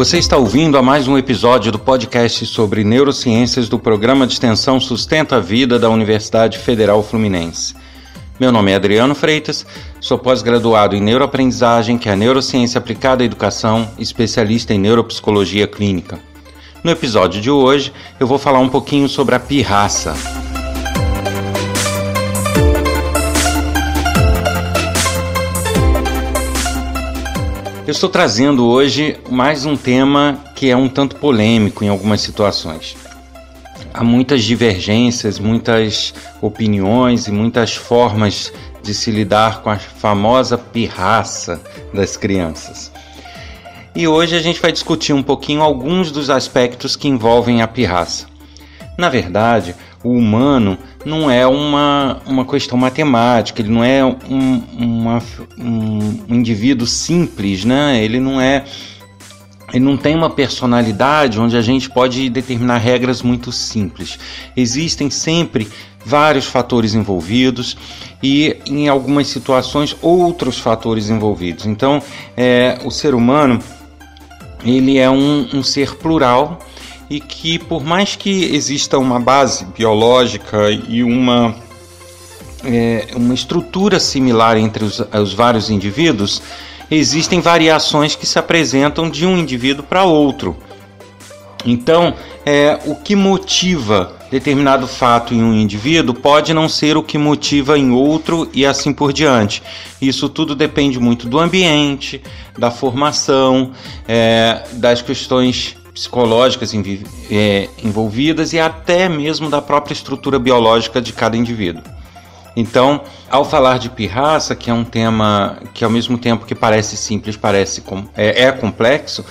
Você está ouvindo a mais um episódio do podcast sobre neurociências do programa de extensão Sustenta a Vida da Universidade Federal Fluminense. Meu nome é Adriano Freitas, sou pós-graduado em neuroaprendizagem, que é a neurociência aplicada à educação, especialista em neuropsicologia clínica. No episódio de hoje, eu vou falar um pouquinho sobre a pirraça. Eu estou trazendo hoje mais um tema que é um tanto polêmico em algumas situações. Há muitas divergências, muitas opiniões e muitas formas de se lidar com a famosa pirraça das crianças. E hoje a gente vai discutir um pouquinho alguns dos aspectos que envolvem a pirraça. Na verdade, o humano não é uma, uma questão matemática, ele não é um, uma, um indivíduo simples, né? Ele não é ele não tem uma personalidade onde a gente pode determinar regras muito simples. Existem sempre vários fatores envolvidos e, em algumas situações, outros fatores envolvidos. Então, é, o ser humano ele é um, um ser plural e que, por mais que exista uma base biológica e uma, é, uma estrutura similar entre os, os vários indivíduos, existem variações que se apresentam de um indivíduo para outro. Então, é, o que motiva determinado fato em um indivíduo pode não ser o que motiva em outro e assim por diante. Isso tudo depende muito do ambiente, da formação, é, das questões psicológicas é, envolvidas e até mesmo da própria estrutura biológica de cada indivíduo. Então, ao falar de pirraça, que é um tema que ao mesmo tempo que parece simples, parece é, é complexo,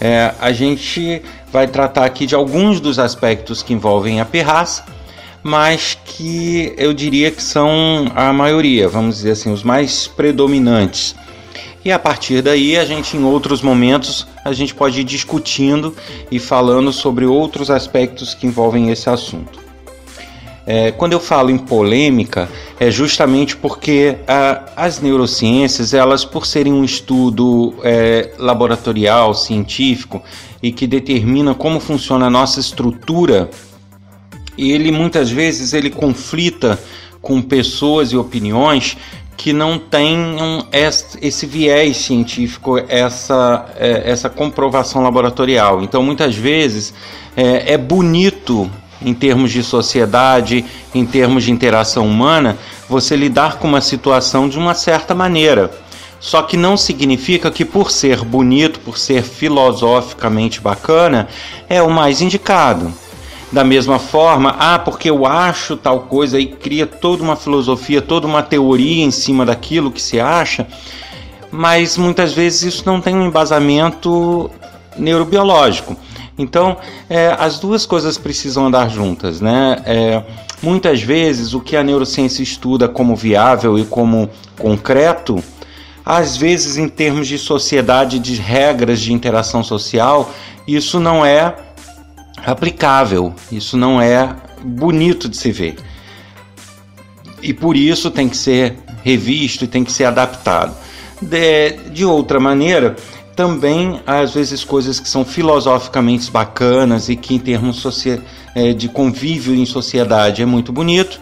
é, a gente vai tratar aqui de alguns dos aspectos que envolvem a pirraça, mas que eu diria que são a maioria, vamos dizer assim, os mais predominantes. E a partir daí, a gente em outros momentos, a gente pode ir discutindo e falando sobre outros aspectos que envolvem esse assunto. É, quando eu falo em polêmica, é justamente porque a, as neurociências, elas por serem um estudo é, laboratorial, científico e que determina como funciona a nossa estrutura, ele muitas vezes ele conflita com pessoas e opiniões que não tenham esse viés científico, essa, é, essa comprovação laboratorial. Então, muitas vezes, é, é bonito em termos de sociedade, em termos de interação humana, você lidar com uma situação de uma certa maneira. Só que não significa que por ser bonito, por ser filosoficamente bacana, é o mais indicado. Da mesma forma, ah, porque eu acho tal coisa e cria toda uma filosofia, toda uma teoria em cima daquilo que se acha, mas muitas vezes isso não tem um embasamento neurobiológico. Então, é, as duas coisas precisam andar juntas, né? É, muitas vezes o que a neurociência estuda como viável e como concreto, às vezes em termos de sociedade, de regras de interação social, isso não é aplicável, isso não é bonito de se ver. E por isso tem que ser revisto e tem que ser adaptado. De, de outra maneira, também às vezes coisas que são filosoficamente bacanas e que em termos é, de convívio em sociedade é muito bonito,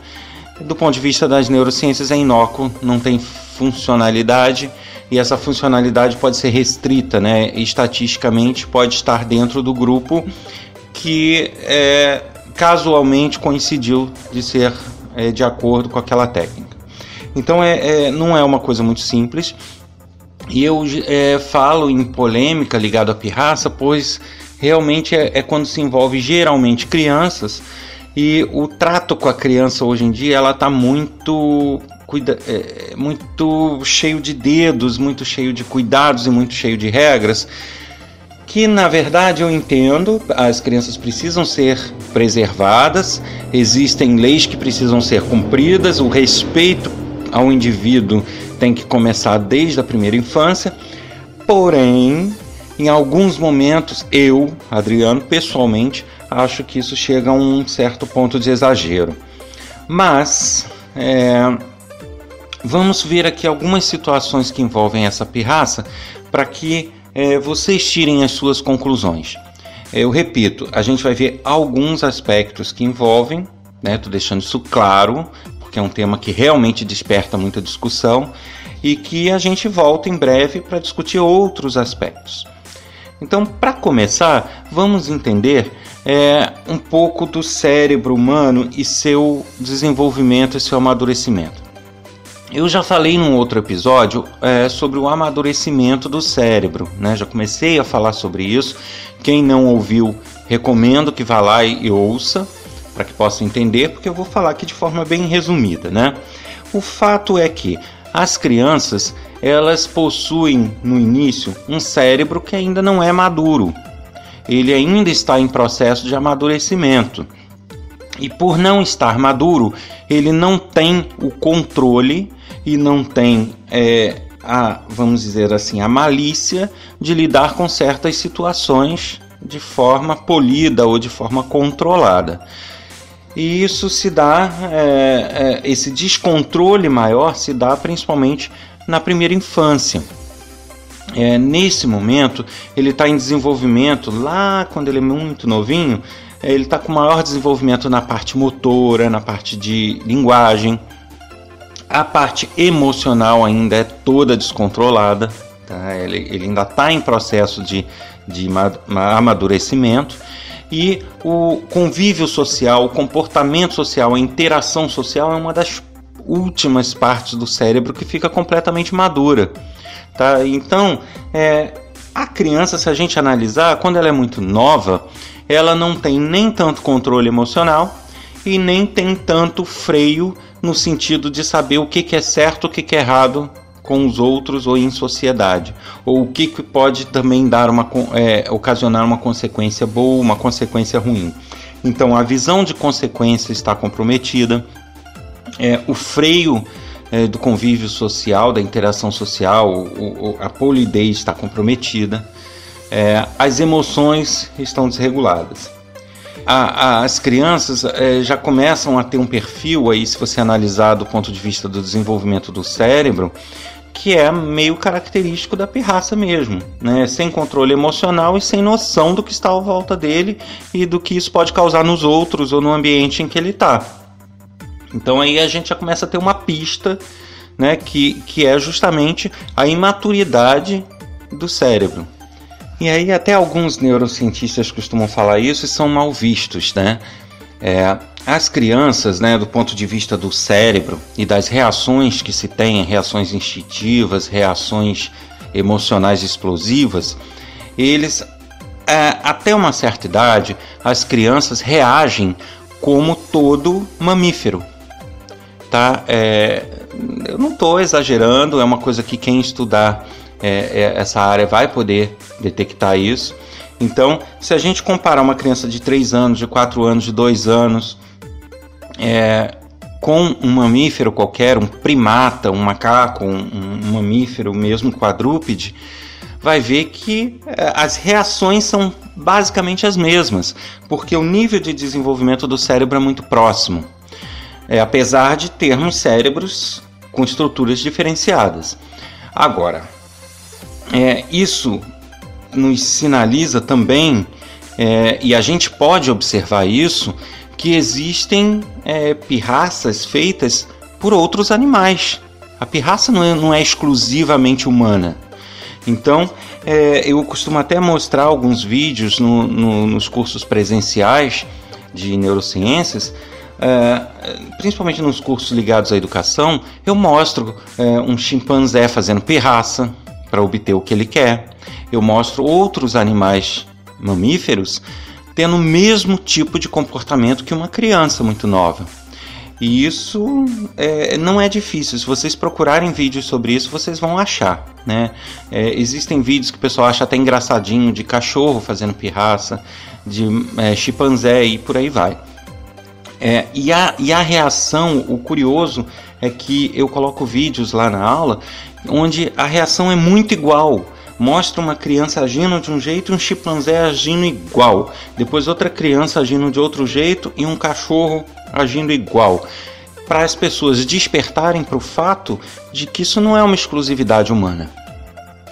do ponto de vista das neurociências é inócuo, não tem funcionalidade e essa funcionalidade pode ser restrita, né? estatisticamente pode estar dentro do grupo que é, casualmente coincidiu de ser é, de acordo com aquela técnica. Então é, é, não é uma coisa muito simples. E eu é, falo em polêmica ligado à pirraça, pois realmente é, é, quando se envolve geralmente crianças e o trato com a criança hoje em dia ela está muito cuida, é, muito cheio de dedos, muito cheio de cuidados e muito cheio de regras que na verdade eu entendo, as crianças precisam ser preservadas, existem leis que precisam ser cumpridas, o respeito ao indivíduo tem que começar desde a primeira infância, porém, em alguns momentos, eu, Adriano, pessoalmente, acho que isso chega a um certo ponto de exagero. Mas, é, vamos ver aqui algumas situações que envolvem essa pirraça para que é, vocês tirem as suas conclusões. Eu repito, a gente vai ver alguns aspectos que envolvem, né? Tô deixando isso claro, porque é um tema que realmente desperta muita discussão e que a gente volta em breve para discutir outros aspectos. Então, para começar, vamos entender é, um pouco do cérebro humano e seu desenvolvimento e seu amadurecimento. Eu já falei num outro episódio é, sobre o amadurecimento do cérebro, né? Já comecei a falar sobre isso. Quem não ouviu, recomendo que vá lá e, e ouça para que possa entender, porque eu vou falar aqui de forma bem resumida, né? O fato é que as crianças elas possuem no início um cérebro que ainda não é maduro. Ele ainda está em processo de amadurecimento. E por não estar maduro, ele não tem o controle e não tem é, a, vamos dizer assim, a malícia de lidar com certas situações de forma polida ou de forma controlada. E isso se dá, é, é, esse descontrole maior se dá principalmente na primeira infância. É, nesse momento, ele está em desenvolvimento, lá quando ele é muito novinho, é, ele está com maior desenvolvimento na parte motora, na parte de linguagem. A parte emocional ainda é toda descontrolada, tá? ele, ele ainda está em processo de, de amadurecimento e o convívio social, o comportamento social, a interação social é uma das últimas partes do cérebro que fica completamente madura. Tá? Então, é, a criança, se a gente analisar, quando ela é muito nova, ela não tem nem tanto controle emocional e nem tem tanto freio no sentido de saber o que, que é certo, o que, que é errado com os outros ou em sociedade, ou o que, pode também dar uma, é, ocasionar uma consequência boa, uma consequência ruim. Então a visão de consequência está comprometida, é, o freio é, do convívio social, da interação social, o, o, a polidez está comprometida, é, as emoções estão desreguladas. A, a, as crianças é, já começam a ter um perfil aí, se você analisar do ponto de vista do desenvolvimento do cérebro, que é meio característico da pirraça mesmo, né? Sem controle emocional e sem noção do que está à volta dele e do que isso pode causar nos outros ou no ambiente em que ele está. Então aí a gente já começa a ter uma pista, né? Que, que é justamente a imaturidade do cérebro. E aí até alguns neurocientistas costumam falar isso e são mal vistos, né? É, as crianças, né, do ponto de vista do cérebro e das reações que se tem, reações instintivas, reações emocionais explosivas, eles, é, até uma certa idade, as crianças reagem como todo mamífero. Tá? É, eu não estou exagerando, é uma coisa que quem estudar é, é, essa área vai poder detectar isso. Então, se a gente comparar uma criança de 3 anos, de 4 anos, de 2 anos, é, com um mamífero qualquer, um primata, um macaco, um, um mamífero mesmo quadrúpede, vai ver que é, as reações são basicamente as mesmas, porque o nível de desenvolvimento do cérebro é muito próximo, é, apesar de termos cérebros com estruturas diferenciadas. Agora, é, isso nos sinaliza também, é, e a gente pode observar isso, que existem é, pirraças feitas por outros animais. A pirraça não é, não é exclusivamente humana. Então, é, eu costumo até mostrar alguns vídeos no, no, nos cursos presenciais de neurociências, é, principalmente nos cursos ligados à educação, eu mostro é, um chimpanzé fazendo pirraça para obter o que ele quer eu mostro outros animais mamíferos tendo o mesmo tipo de comportamento que uma criança muito nova. E isso é, não é difícil. Se vocês procurarem vídeos sobre isso, vocês vão achar. Né? É, existem vídeos que o pessoal acha até engraçadinho de cachorro fazendo pirraça, de é, chimpanzé e por aí vai. É, e, a, e a reação, o curioso é que eu coloco vídeos lá na aula onde a reação é muito igual mostra uma criança agindo de um jeito e um chimpanzé agindo igual. Depois outra criança agindo de outro jeito e um cachorro agindo igual. Para as pessoas despertarem para o fato de que isso não é uma exclusividade humana.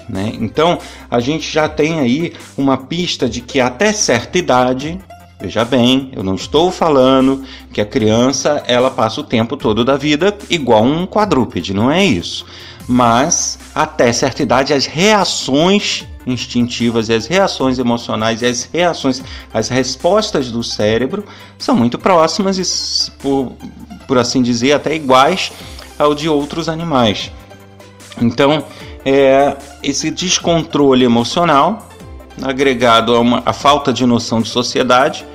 Né? Então a gente já tem aí uma pista de que até certa idade, veja bem, eu não estou falando que a criança ela passa o tempo todo da vida igual um quadrúpede, não é isso. Mas até certa idade as reações instintivas e as reações emocionais e as reações, as respostas do cérebro são muito próximas e, por, por assim dizer, até iguais ao de outros animais. Então, é, esse descontrole emocional, agregado a, uma, a falta de noção de sociedade,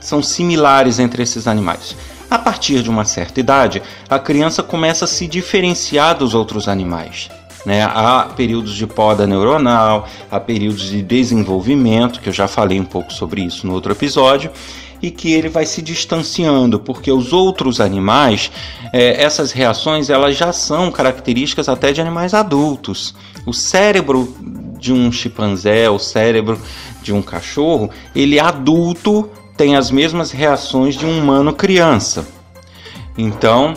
são similares entre esses animais. A partir de uma certa idade, a criança começa a se diferenciar dos outros animais. Né? Há períodos de poda neuronal, há períodos de desenvolvimento, que eu já falei um pouco sobre isso no outro episódio, e que ele vai se distanciando, porque os outros animais, é, essas reações, elas já são características até de animais adultos. O cérebro de um chimpanzé, o cérebro de um cachorro, ele adulto tem as mesmas reações de um humano criança. Então,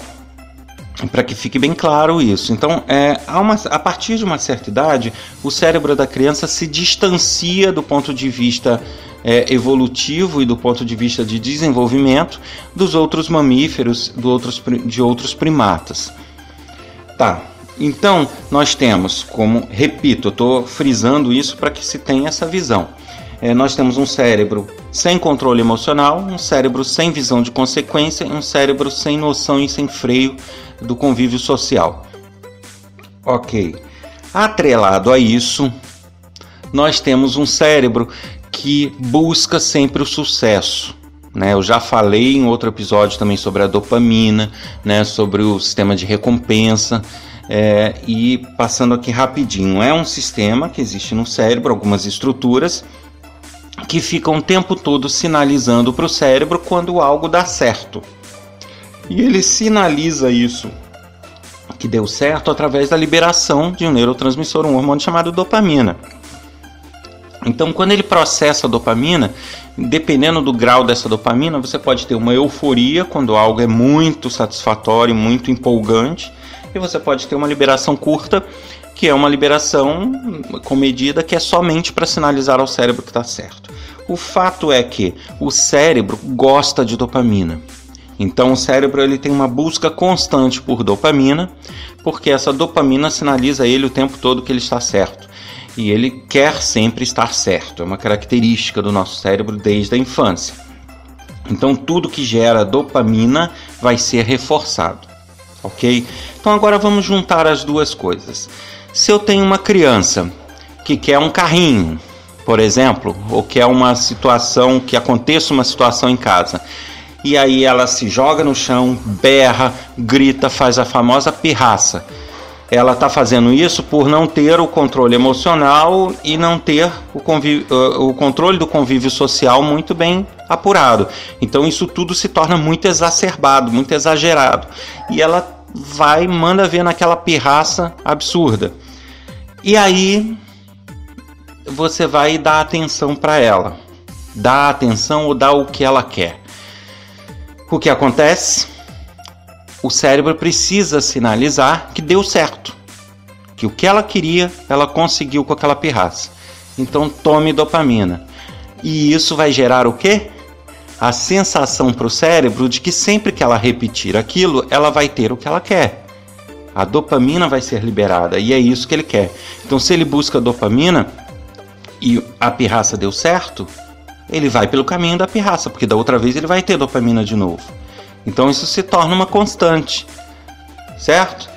para que fique bem claro isso. Então, é, a, uma, a partir de uma certa idade, o cérebro da criança se distancia do ponto de vista é, evolutivo e do ponto de vista de desenvolvimento dos outros mamíferos, do outros, de outros primatas. Tá. Então, nós temos, como, repito, eu estou frisando isso para que se tenha essa visão. É, nós temos um cérebro sem controle emocional, um cérebro sem visão de consequência um cérebro sem noção e sem freio do convívio social. Ok. Atrelado a isso, nós temos um cérebro que busca sempre o sucesso. Né? Eu já falei em outro episódio também sobre a dopamina, né? sobre o sistema de recompensa. É, e passando aqui rapidinho, é um sistema que existe no cérebro, algumas estruturas que ficam o tempo todo sinalizando para o cérebro quando algo dá certo. E ele sinaliza isso que deu certo através da liberação de um neurotransmissor, um hormônio chamado dopamina. Então, quando ele processa a dopamina, dependendo do grau dessa dopamina, você pode ter uma euforia quando algo é muito satisfatório, muito empolgante, e você pode ter uma liberação curta, que é uma liberação com medida que é somente para sinalizar ao cérebro que está certo. O fato é que o cérebro gosta de dopamina. Então o cérebro ele tem uma busca constante por dopamina, porque essa dopamina sinaliza a ele o tempo todo que ele está certo. E ele quer sempre estar certo. É uma característica do nosso cérebro desde a infância. Então tudo que gera dopamina vai ser reforçado. OK? Então agora vamos juntar as duas coisas. Se eu tenho uma criança que quer um carrinho, por exemplo, ou quer uma situação que aconteça uma situação em casa, e aí ela se joga no chão, berra, grita, faz a famosa pirraça. Ela está fazendo isso por não ter o controle emocional e não ter o, uh, o controle do convívio social muito bem apurado. Então isso tudo se torna muito exacerbado, muito exagerado. E ela vai, manda ver naquela pirraça absurda. E aí você vai dar atenção para ela. Dá atenção ou dá o que ela quer. O que acontece? O cérebro precisa sinalizar que deu certo, que o que ela queria, ela conseguiu com aquela pirraça. Então tome dopamina. E isso vai gerar o quê? A sensação para o cérebro de que sempre que ela repetir aquilo, ela vai ter o que ela quer. A dopamina vai ser liberada e é isso que ele quer. Então, se ele busca dopamina e a pirraça deu certo, ele vai pelo caminho da pirraça, porque da outra vez ele vai ter dopamina de novo. Então isso se torna uma constante, certo?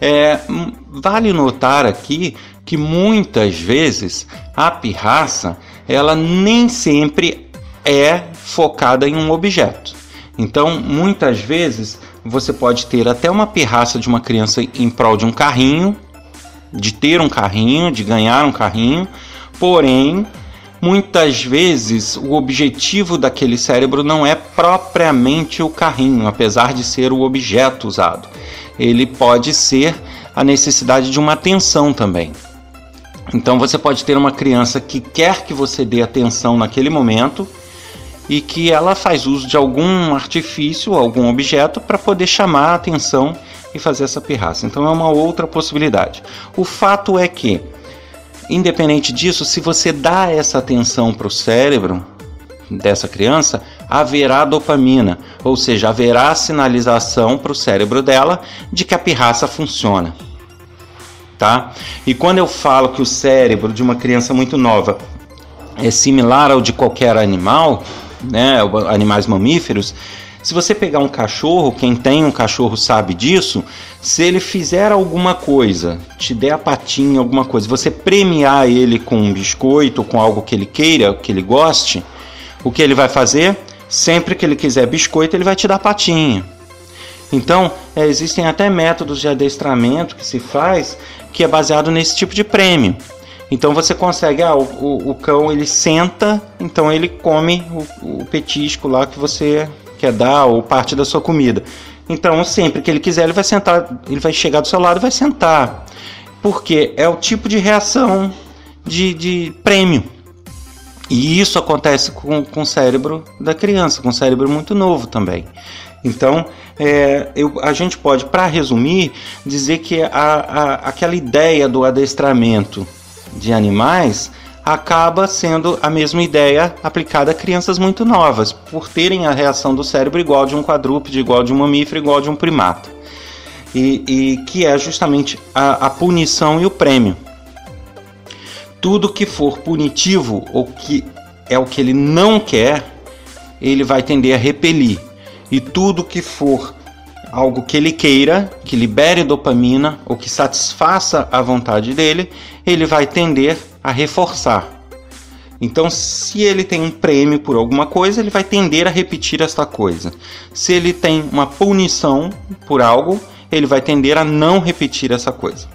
É, vale notar aqui que muitas vezes a pirraça ela nem sempre é focada em um objeto. Então, muitas vezes você pode ter até uma pirraça de uma criança em prol de um carrinho, de ter um carrinho, de ganhar um carrinho, porém muitas vezes o objetivo daquele cérebro não é propriamente o carrinho, apesar de ser o objeto usado. Ele pode ser a necessidade de uma atenção também. Então você pode ter uma criança que quer que você dê atenção naquele momento e que ela faz uso de algum artifício, algum objeto para poder chamar a atenção e fazer essa pirraça. Então é uma outra possibilidade. O fato é que, independente disso, se você dá essa atenção para o cérebro dessa criança, haverá dopamina, ou seja, haverá sinalização para o cérebro dela de que a pirraça funciona. Tá? E quando eu falo que o cérebro de uma criança muito nova é similar ao de qualquer animal, né, animais mamíferos, se você pegar um cachorro, quem tem um cachorro sabe disso, se ele fizer alguma coisa, te der a patinha, alguma coisa, você premiar ele com um biscoito, com algo que ele queira, que ele goste, o que ele vai fazer? Sempre que ele quiser biscoito, ele vai te dar patinha. Então, é, existem até métodos de adestramento que se faz que é baseado nesse tipo de prêmio. Então você consegue, ah, o, o, cão ele senta, então ele come o, o, petisco lá que você quer dar ou parte da sua comida. Então sempre que ele quiser ele vai sentar, ele vai chegar do seu lado e vai sentar, porque é o tipo de reação de, de prêmio. E isso acontece com, com o cérebro da criança, com o cérebro muito novo também. Então, é, eu, a gente pode, para resumir, dizer que a, a, aquela ideia do adestramento de animais acaba sendo a mesma ideia aplicada a crianças muito novas, por terem a reação do cérebro igual de um quadrúpede, igual de um mamífero, igual de um primata. E, e que é justamente a, a punição e o prêmio. Tudo que for punitivo ou que é o que ele não quer, ele vai tender a repelir. E tudo que for algo que ele queira, que libere dopamina ou que satisfaça a vontade dele, ele vai tender a reforçar. Então, se ele tem um prêmio por alguma coisa, ele vai tender a repetir esta coisa. Se ele tem uma punição por algo, ele vai tender a não repetir essa coisa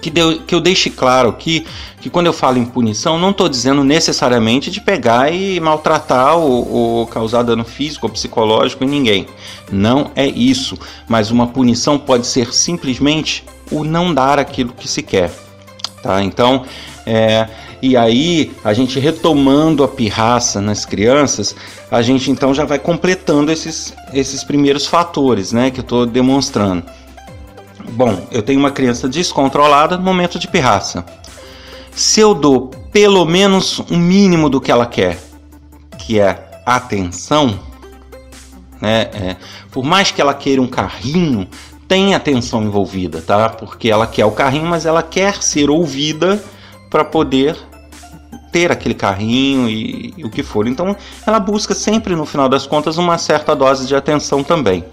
que, deu, que eu deixe claro aqui que quando eu falo em punição, não estou dizendo necessariamente de pegar e maltratar ou, ou, causar dano físico ou psicológico em ninguém. Não é isso. Mas uma punição pode ser simplesmente o não dar aquilo que se quer. Tá? Então, é, e aí a gente retomando a pirraça nas crianças, a gente então já vai completando esses, esses primeiros fatores né, que eu estou demonstrando. Bom, eu tenho uma criança descontrolada no momento de pirraça. Se eu dou pelo menos um mínimo do que ela quer, que é atenção, né? É, por mais que ela queira um carrinho, tem atenção envolvida, tá? Porque ela quer o carrinho, mas ela quer ser ouvida para poder ter aquele carrinho e, e, o que for. Então, ela busca sempre, no final das contas, uma certa dose de atenção também.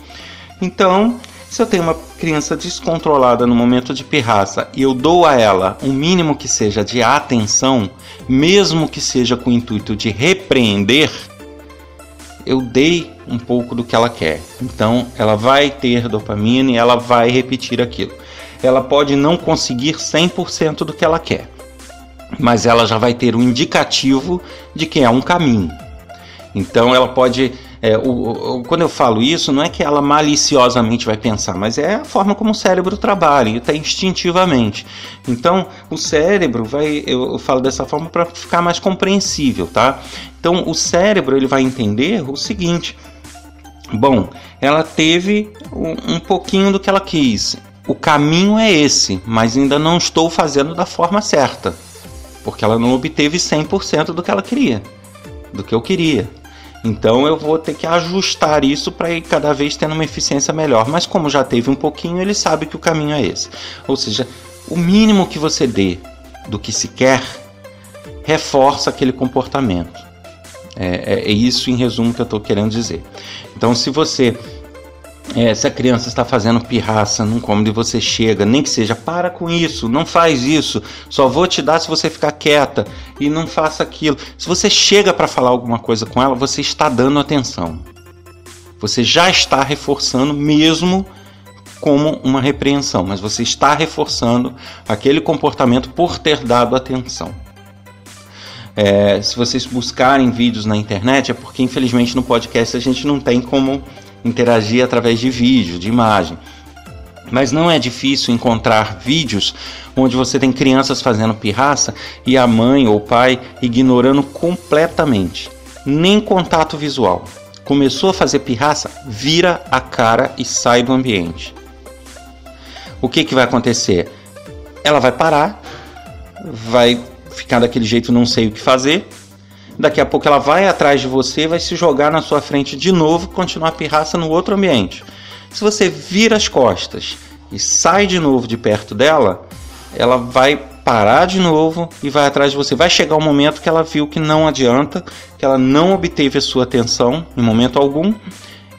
Então, se eu tenho uma criança descontrolada no momento de pirraça e eu dou a ela um mínimo que seja de atenção, mesmo que seja com o intuito de repreender, eu dei um pouco do que ela quer. Então ela vai ter dopamina e ela vai repetir aquilo. Ela pode não conseguir 100% do que ela quer, mas ela já vai ter um indicativo de que é um caminho. Então ela pode é, o, o, quando eu falo isso, não é que ela maliciosamente vai pensar, mas é a forma como o cérebro trabalha, até instintivamente. Então, o cérebro vai, eu, eu falo dessa forma para ficar mais compreensível, tá? Então, o cérebro ele vai entender o seguinte: bom, ela teve um, um pouquinho do que ela quis. O caminho é esse, mas ainda não estou fazendo da forma certa, porque ela não obteve 100% do que ela queria, do que eu queria. Então eu vou ter que ajustar isso para ir cada vez tendo uma eficiência melhor. Mas como já teve um pouquinho, ele sabe que o caminho é esse. Ou seja, o mínimo que você dê do que se quer reforça aquele comportamento. É, é, é isso em resumo que eu estou querendo dizer. Então, se você é, se a criança está fazendo pirraça num cômodo e você chega, nem que seja, para com isso, não faz isso, só vou te dar se você ficar quieta e não faça aquilo. Se você chega para falar alguma coisa com ela, você está dando atenção. Você já está reforçando, mesmo como uma repreensão, mas você está reforçando aquele comportamento por ter dado atenção. É, se vocês buscarem vídeos na internet, é porque infelizmente no podcast a gente não tem como interagir através de vídeo, de imagem. Mas não é difícil encontrar vídeos onde você tem crianças fazendo pirraça e a mãe ou o pai ignorando completamente, nem contato visual. Começou a fazer pirraça, vira a cara e sai do ambiente. o que, que vai acontecer? Ela vai parar, vai ficar daquele jeito, não sei o que fazer. Daqui a pouco ela vai atrás de você, vai se jogar na sua frente de novo, continuar a pirraça no outro ambiente. Se você vira as costas e sai de novo de perto dela, ela vai parar de novo e vai atrás de você. Vai chegar um momento que ela viu que não adianta, que ela não obteve a sua atenção em momento algum,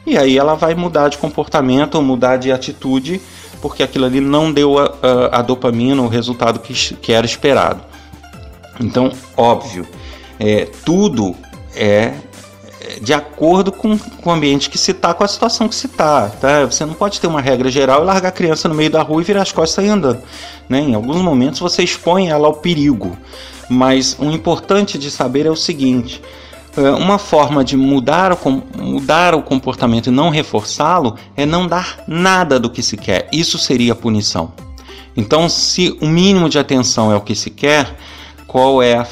e aí ela vai mudar de comportamento ou mudar de atitude, porque aquilo ali não deu a, a, a dopamina, o resultado que, que era esperado. Então, óbvio, é, tudo é de acordo com, com o ambiente que se está, com a situação que se está. Tá? Você não pode ter uma regra geral e largar a criança no meio da rua e virar as costas e andando. Né? Em alguns momentos você expõe ela ao perigo. Mas o importante de saber é o seguinte: é, uma forma de mudar o, mudar o comportamento e não reforçá-lo é não dar nada do que se quer. Isso seria punição. Então, se o mínimo de atenção é o que se quer, qual é, a,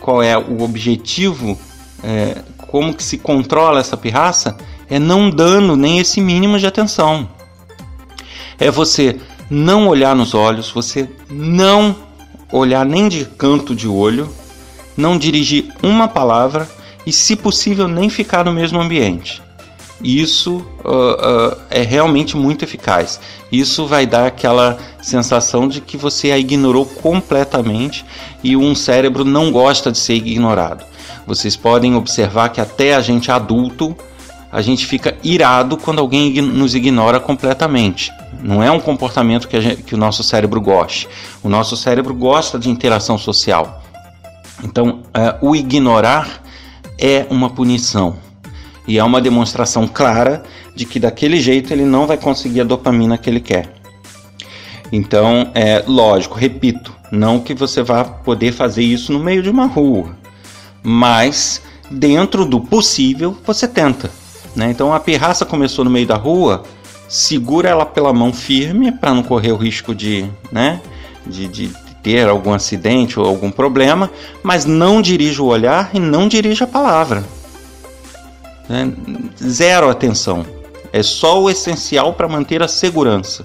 qual é o objetivo é, como que se controla essa pirraça é não dando nem esse mínimo de atenção. É você não olhar nos olhos, você não olhar nem de canto de olho, não dirigir uma palavra e, se possível, nem ficar no mesmo ambiente. Isso uh, uh, é realmente muito eficaz. Isso vai dar aquela sensação de que você a ignorou completamente e um cérebro não gosta de ser ignorado. Vocês podem observar que até a gente adulto, a gente fica irado quando alguém nos ignora completamente. Não é um comportamento que, gente, que o nosso cérebro goste. O nosso cérebro gosta de interação social. Então, uh, o ignorar é uma punição. E é uma demonstração clara de que daquele jeito ele não vai conseguir a dopamina que ele quer. Então, é lógico, repito, não que você vá poder fazer isso no meio de uma rua mas dentro do possível você tenta. Né? Então a pirraça começou no meio da rua, segura ela pela mão firme para não correr o risco de, né, de, de ter algum acidente ou algum problema, mas não dirija o olhar e não dirija a palavra. Né? Zero atenção. É só o essencial para manter a segurança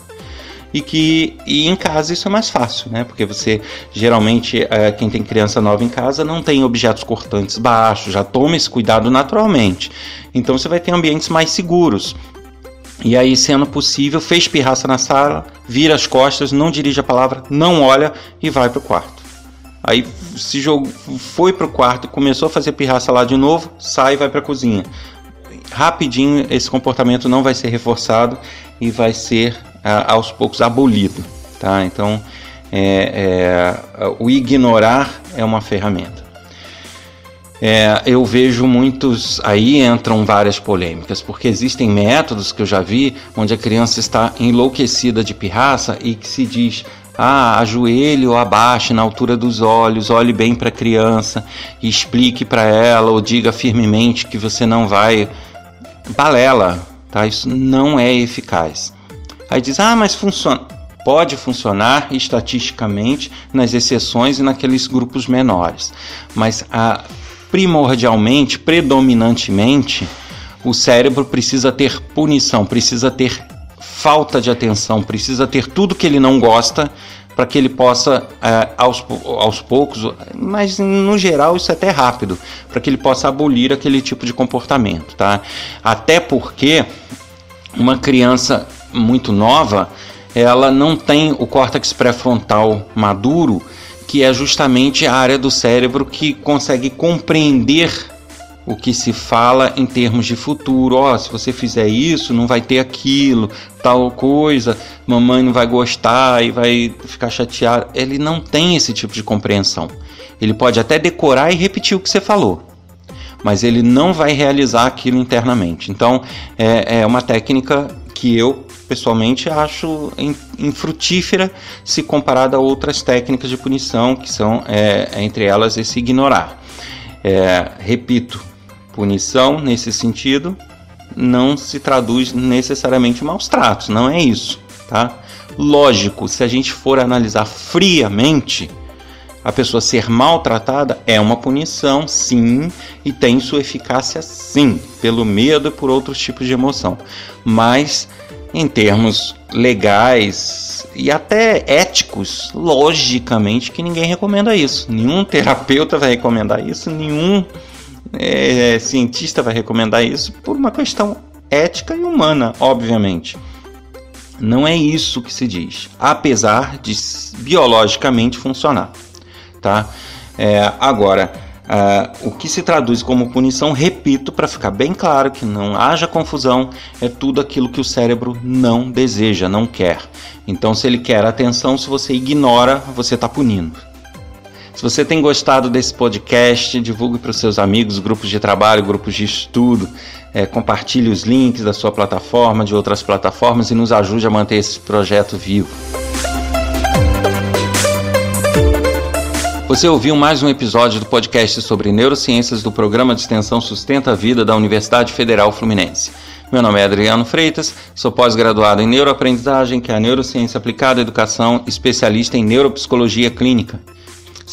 e que e em casa isso é mais fácil, né? Porque você geralmente é, quem tem criança nova em casa não tem objetos cortantes baixos, já toma esse cuidado naturalmente. Então você vai ter ambientes mais seguros. E aí, sendo possível, fez pirraça na sala, vira as costas, não dirige a palavra, não olha e vai para o quarto. Aí se jogou, foi para o quarto, começou a fazer pirraça lá de novo, sai e vai para a cozinha. Rapidinho esse comportamento não vai ser reforçado e vai ser aos poucos abolido. Tá? Então, é, é, o ignorar é uma ferramenta. É, eu vejo muitos. Aí entram várias polêmicas, porque existem métodos que eu já vi onde a criança está enlouquecida de pirraça e que se diz: ah, ajoelhe ou abaixe na altura dos olhos, olhe bem para a criança explique para ela ou diga firmemente que você não vai. Balela, tá? Isso não é eficaz. Aí diz: ah, mas funciona. Pode funcionar estatisticamente nas exceções e naqueles grupos menores, mas a, primordialmente, predominantemente, o cérebro precisa ter punição, precisa ter falta de atenção, precisa ter tudo que ele não gosta para que ele possa, é, aos, aos poucos, mas no geral isso é até rápido, para que ele possa abolir aquele tipo de comportamento, tá? Até porque uma criança muito nova, ela não tem o córtex pré-frontal maduro, que é justamente a área do cérebro que consegue compreender o que se fala em termos de futuro. Ó, oh, se você fizer isso, não vai ter aquilo, tal coisa, mamãe não vai gostar e vai ficar chateado. Ele não tem esse tipo de compreensão. Ele pode até decorar e repetir o que você falou, mas ele não vai realizar aquilo internamente. Então, é, é uma técnica que eu pessoalmente acho infrutífera se comparada a outras técnicas de punição, que são, é, entre elas, esse ignorar. É, repito, punição nesse sentido não se traduz necessariamente em maus tratos, não é isso, tá? Lógico, se a gente for analisar friamente, a pessoa ser maltratada é uma punição, sim, e tem sua eficácia, sim, pelo medo e por outros tipos de emoção. Mas, em termos legais e até éticos, logicamente que ninguém recomenda isso. Nenhum terapeuta vai recomendar isso, nenhum é, cientista vai recomendar isso por uma questão ética e humana, obviamente. Não é isso que se diz, apesar de biologicamente funcionar, tá? É, agora, o que se traduz como punição, repito, para ficar bem claro que não haja confusão, é tudo aquilo que o cérebro não deseja, não quer. Então, se ele quer atenção, se você ignora, você está punindo. Se você tem gostado desse podcast, divulgue para os seus amigos, grupos de trabalho, grupos de estudo. É, compartilhe os links da sua plataforma, de outras plataformas e nos ajude a manter esse projeto vivo. Você ouviu mais um episódio do podcast sobre neurociências do programa de extensão Sustenta a Vida da Universidade Federal Fluminense. Meu nome é Adriano Freitas, sou pós-graduado em neuroaprendizagem, que é a neurociência aplicada à educação, especialista em neuropsicologia clínica.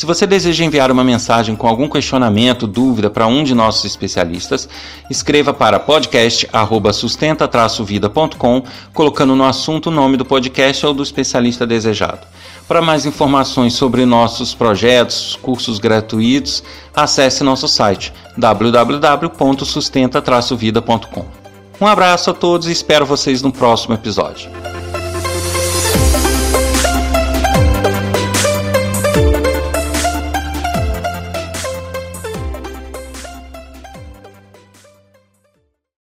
Se você deseja enviar uma mensagem com algum questionamento, dúvida para um de nossos especialistas, escreva para podcast@sustenta-vida.com, colocando no assunto o nome do podcast ou do especialista desejado. Para mais informações sobre nossos projetos, cursos gratuitos, acesse nosso site www.sustenta-vida.com. Um abraço a todos e espero vocês no próximo episódio.